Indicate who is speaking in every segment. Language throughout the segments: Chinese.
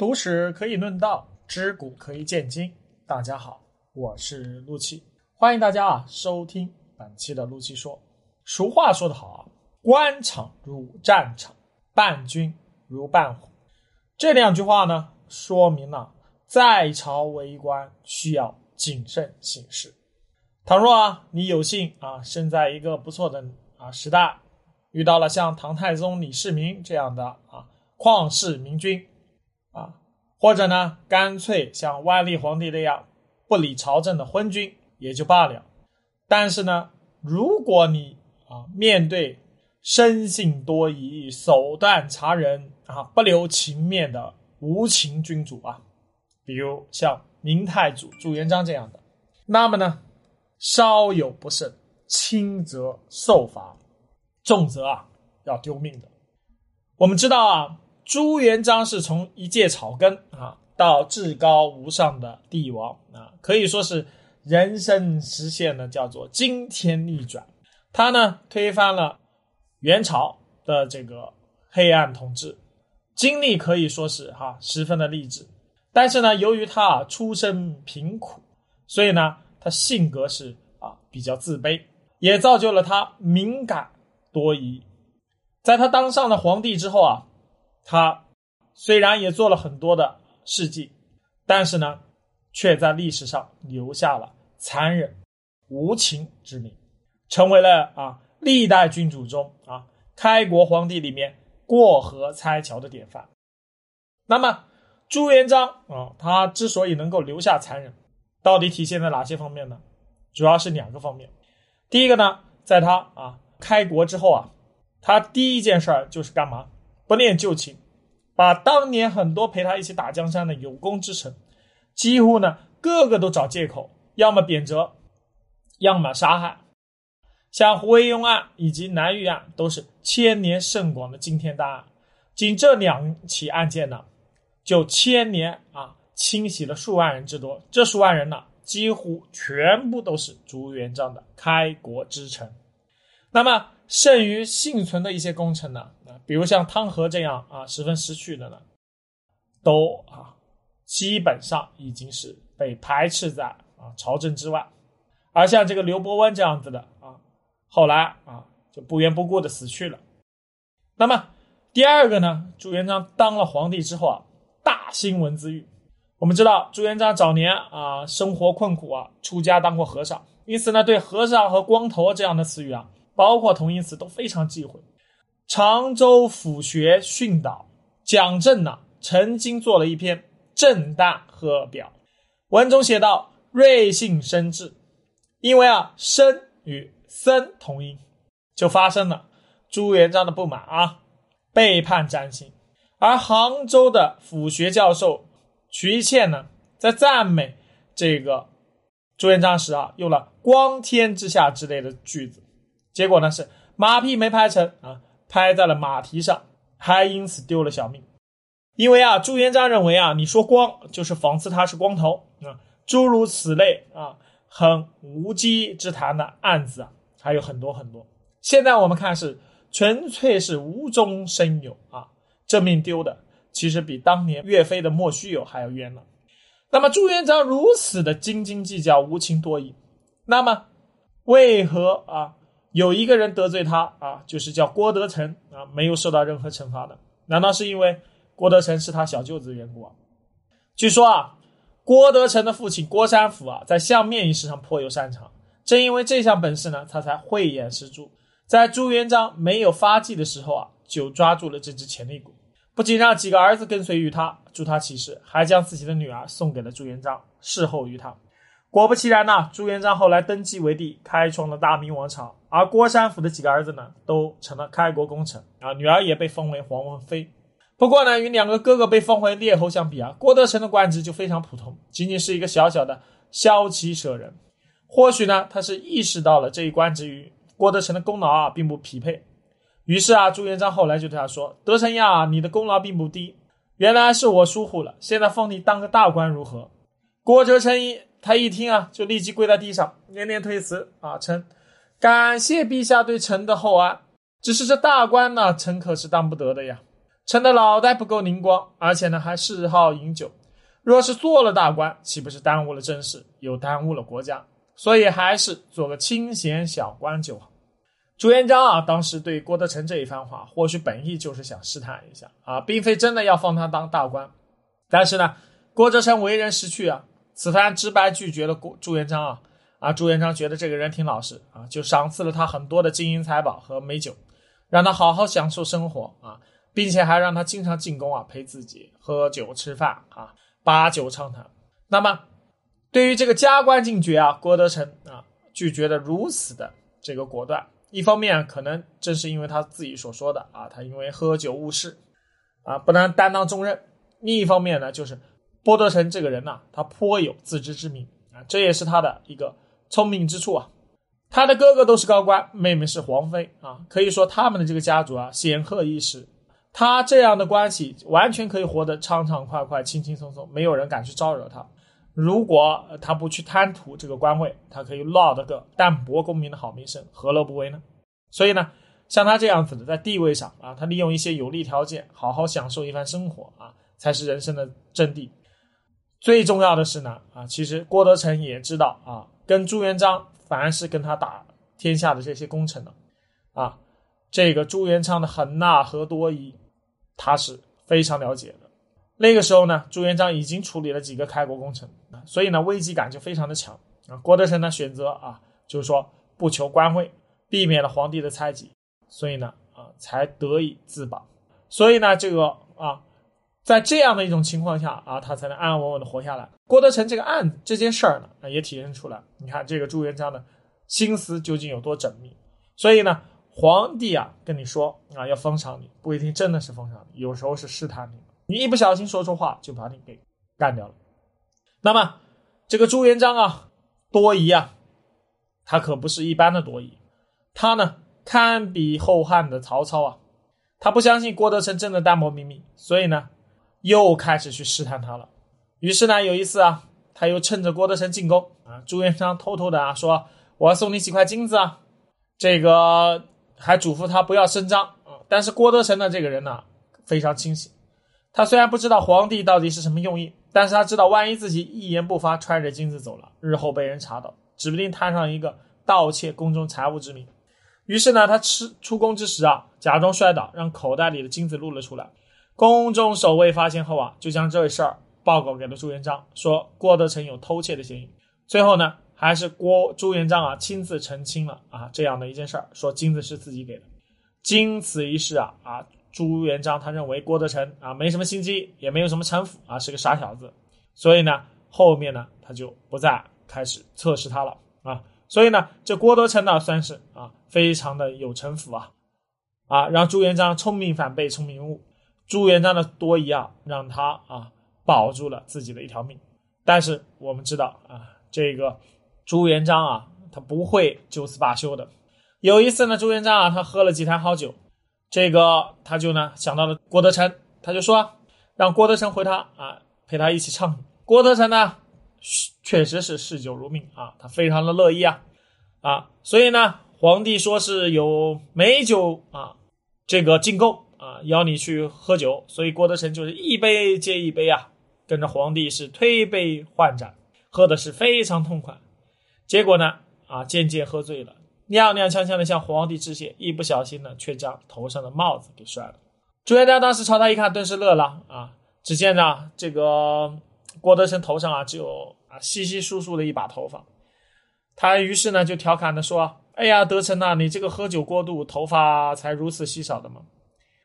Speaker 1: 读史可以论道，知古可以鉴今。大家好，我是陆琪，欢迎大家啊收听本期的陆琪说。俗话说得好啊，官场如战场，伴君如伴虎。这两句话呢，说明了在朝为官需要谨慎行事。倘若啊你有幸啊生在一个不错的啊时代，遇到了像唐太宗李世民这样的啊旷世明君。啊，或者呢，干脆像万历皇帝那样不理朝政的昏君也就罢了。但是呢，如果你啊面对生性多疑、手段残忍啊、不留情面的无情君主啊，比如像明太祖朱元璋这样的，那么呢，稍有不慎，轻则受罚，重则啊要丢命的。我们知道啊。朱元璋是从一介草根啊，到至高无上的帝王啊，可以说是人生实现了叫做惊天逆转。他呢推翻了元朝的这个黑暗统治，经历可以说是哈十分的励志。但是呢，由于他啊出身贫苦，所以呢他性格是啊比较自卑，也造就了他敏感多疑。在他当上了皇帝之后啊。他虽然也做了很多的事迹，但是呢，却在历史上留下了残忍无情之名，成为了啊历代君主中啊开国皇帝里面过河拆桥的典范。那么朱元璋啊，他之所以能够留下残忍，到底体现在哪些方面呢？主要是两个方面。第一个呢，在他啊开国之后啊，他第一件事儿就是干嘛？不念旧情，把当年很多陪他一起打江山的有功之臣，几乎呢个个都找借口，要么贬谪，要么杀害。像胡惟庸案以及南狱案，都是千年甚广的惊天大案。仅这两起案件呢，就千年啊清洗了数万人之多。这数万人呢，几乎全部都是朱元璋的开国之臣。那么，剩余幸存的一些功臣呢？啊，比如像汤和这样啊，十分失去的呢，都啊，基本上已经是被排斥在啊朝政之外。而像这个刘伯温这样子的啊，后来啊就不缘不顾的死去了。那么第二个呢，朱元璋当了皇帝之后啊，大兴文字狱。我们知道朱元璋早年啊，生活困苦啊，出家当过和尚，因此呢，对和尚和光头这样的词语啊。包括同义词都非常忌讳。常州府学训导蒋震呢，曾经做了一篇《正旦贺表》，文中写道：“瑞幸生智，因为啊，生与僧同音，就发生了朱元璋的不满啊，背叛占星。而杭州的府学教授瞿倩呢，在赞美这个朱元璋时啊，用了‘光天之下’之类的句子。结果呢是马屁没拍成啊，拍在了马蹄上，还因此丢了小命。因为啊，朱元璋认为啊，你说光就是讽刺他是光头啊，诸如此类啊，很无稽之谈的案子啊，还有很多很多。现在我们看是纯粹是无中生有啊，这命丢的其实比当年岳飞的莫须有还要冤了。那么朱元璋如此的斤斤计较、无情多疑，那么为何啊？有一个人得罪他啊，就是叫郭德成啊，没有受到任何惩罚的，难道是因为郭德成是他小舅子的缘故啊？据说啊，郭德成的父亲郭山甫啊，在相面一事上颇有擅长，正因为这项本事呢，他才慧眼识珠，在朱元璋没有发迹的时候啊，就抓住了这只潜力股，不仅让几个儿子跟随于他，助他起事，还将自己的女儿送给了朱元璋，侍候于他。果不其然呐，朱元璋后来登基为帝，开创了大明王朝。而郭山甫的几个儿子呢，都成了开国功臣啊，女儿也被封为皇文妃。不过呢，与两个哥哥被封为列侯相比啊，郭德成的官职就非常普通，仅仅是一个小小的骁骑舍人。或许呢，他是意识到了这一官职与郭德成的功劳啊并不匹配，于是啊，朱元璋后来就对他说：“德成呀，你的功劳并不低，原来是我疏忽了，现在封你当个大官如何？”郭德成一。他一听啊，就立即跪在地上，连连推辞啊，称感谢陛下对臣的厚爱。只是这大官呢，臣可是当不得的呀。臣的脑袋不够灵光，而且呢还嗜好饮酒。若是做了大官，岂不是耽误了政事，又耽误了国家？所以还是做个清闲小官就好。朱元璋啊，当时对郭德成这一番话，或许本意就是想试探一下啊，并非真的要放他当大官。但是呢，郭德成为人识趣啊，此番直白拒绝了郭朱元璋啊啊，朱元璋觉得这个人挺老实啊，就赏赐了他很多的金银财宝和美酒，让他好好享受生活啊。并且还让他经常进宫啊，陪自己喝酒吃饭啊，把酒畅谈。那么，对于这个加官进爵啊，郭德成啊拒绝的如此的这个果断。一方面可能正是因为他自己所说的啊，他因为喝酒误事啊，不能担当重任。另一方面呢，就是波德成这个人呐，他颇有自知之明啊，这也是他的一个聪明之处啊。他的哥哥都是高官，妹妹是皇妃啊，可以说他们的这个家族啊，显赫一时。他这样的关系完全可以活得畅畅快快、轻轻松松，没有人敢去招惹他。如果他不去贪图这个官位，他可以落得个淡泊功名的好名声，何乐不为呢？所以呢，像他这样子的，在地位上啊，他利用一些有利条件，好好享受一番生活啊，才是人生的真谛。最重要的是呢，啊，其实郭德成也知道啊，跟朱元璋凡是跟他打天下的这些功臣呢，啊，这个朱元璋的狠辣和多疑。他是非常了解的。那个时候呢，朱元璋已经处理了几个开国功臣，所以呢，危机感就非常的强啊。郭德成呢，选择啊，就是说不求官位，避免了皇帝的猜忌，所以呢，啊，才得以自保。所以呢，这个啊，在这样的一种情况下啊，他才能安安稳稳的活下来。郭德成这个案子这件事儿呢，也体现出来，你看这个朱元璋的心思究竟有多缜密。所以呢。皇帝啊，跟你说啊，要封赏你，不一定真的是封赏你，有时候是试探你。你一不小心说错话，就把你给干掉了。那么这个朱元璋啊，多疑啊，他可不是一般的多疑，他呢堪比后汉的曹操啊。他不相信郭德成真的淡泊名利，所以呢，又开始去试探他了。于是呢，有一次啊，他又趁着郭德成进宫啊，朱元璋偷偷的啊说：“我要送你几块金子啊，这个。”还嘱咐他不要声张啊！但是郭德成呢，这个人呢非常清醒。他虽然不知道皇帝到底是什么用意，但是他知道万一自己一言不发，揣着金子走了，日后被人查到，指不定摊上一个盗窃宫中财物之名。于是呢，他吃出宫之时啊，假装摔倒，让口袋里的金子露了出来。宫中守卫发现后啊，就将这事儿报告给了朱元璋，说郭德成有偷窃的嫌疑。最后呢。还是郭朱元璋啊亲自澄清了啊这样的一件事儿，说金子是自己给的。经此一事啊啊，朱元璋他认为郭德成啊没什么心机，也没有什么城府啊，是个傻小子，所以呢后面呢他就不再开始测试他了啊。所以呢这郭德成呢算是啊非常的有城府啊啊，让朱元璋聪明反被聪明误。朱元璋的多疑啊，让他啊保住了自己的一条命。但是我们知道啊这个。朱元璋啊，他不会就此罢休的。有一次呢，朱元璋啊，他喝了几坛好酒，这个他就呢想到了郭德成，他就说让郭德成回他啊，陪他一起唱。郭德成呢，确实是嗜酒如命啊，他非常的乐意啊啊，所以呢，皇帝说是有美酒啊，这个进贡，邀你去喝酒，所以郭德成就是一杯接一杯啊，跟着皇帝是推杯换盏，喝的是非常痛快。结果呢？啊，渐渐喝醉了，踉踉跄跄的向皇帝致谢，一不小心呢，却将头上的帽子给摔了。朱元璋当时朝他一看，顿时乐了啊！只见呢，这个郭德成头上啊，只有啊稀稀疏疏的一把头发。他于是呢，就调侃的说：“哎呀，德成呐，你这个喝酒过度，头发才如此稀少的吗？”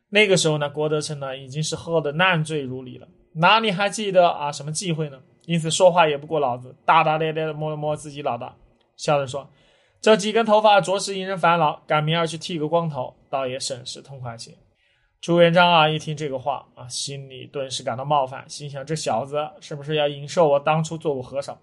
Speaker 1: 那个时候呢，郭德成呢，已经是喝得烂醉如泥了，哪里还记得啊什么忌讳呢？因此说话也不过脑子，大大咧咧的摸了摸自己脑袋，笑着说：“这几根头发着实引人烦恼，赶明儿去剃个光头，倒也省事痛快些。”朱元璋啊，一听这个话啊，心里顿时感到冒犯，心想：这小子是不是要引受我当初做过和尚？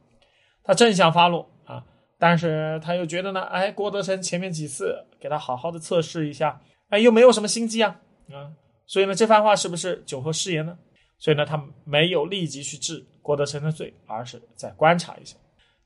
Speaker 1: 他正想发怒啊，但是他又觉得呢，哎，郭德成前面几次给他好好的测试一下，哎，又没有什么心机啊，啊，所以呢，这番话是不是酒后失言呢？所以呢，他没有立即去治郭德成的罪，而是再观察一下。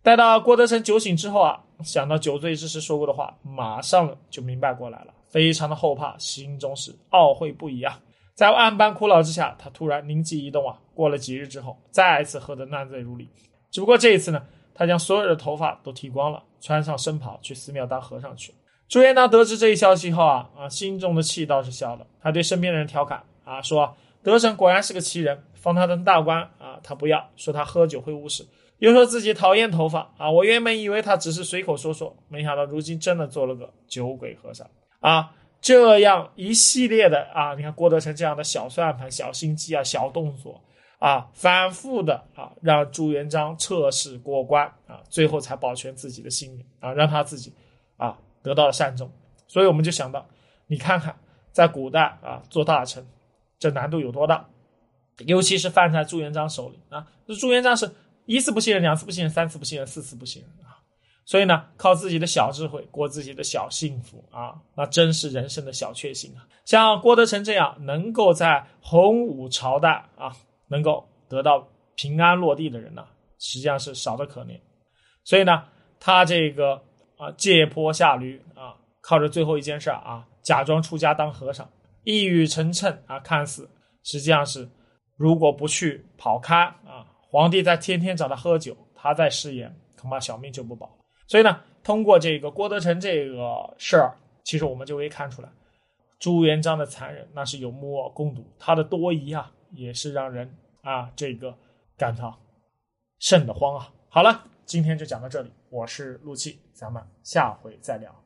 Speaker 1: 待到郭德成酒醒之后啊，想到酒醉之时说过的话，马上就明白过来了，非常的后怕，心中是懊悔不已啊。在万般苦恼之下，他突然灵机一动啊！过了几日之后，再次喝得烂醉如泥。只不过这一次呢，他将所有的头发都剃光了，穿上僧袍去寺庙当和尚去了。朱元璋得知这一消息后啊啊，心中的气倒是消了。他对身边的人调侃啊说：“德成果然是个奇人，封他当大官啊，他不要，说他喝酒会误事，又说自己讨厌头发啊。我原本以为他只是随口说说，没想到如今真的做了个酒鬼和尚啊。”这样一系列的啊，你看郭德成这样的小算盘、小心机啊、小动作啊，反复的啊，让朱元璋测试过关啊，最后才保全自己的性命啊，让他自己啊得到了善终。所以我们就想到，你看看在古代啊做大臣，这难度有多大？尤其是犯在朱元璋手里啊，这朱元璋是一次不信任，两次不信任，三次不信任，四次不信任啊。所以呢，靠自己的小智慧过自己的小幸福啊，那真是人生的小确幸啊！像郭德成这样能够在洪武朝代啊，能够得到平安落地的人呢，实际上是少得可怜。所以呢，他这个啊，借坡下驴啊，靠着最后一件事啊，假装出家当和尚，一语成谶啊，看似实际上是，如果不去跑开啊，皇帝在天天找他喝酒，他在食言，恐怕小命就不保。所以呢，通过这个郭德成这个事儿，其实我们就可以看出来，朱元璋的残忍那是有目共睹，他的多疑啊，也是让人啊这个感到瘆得慌啊。好了，今天就讲到这里，我是陆气，咱们下回再聊。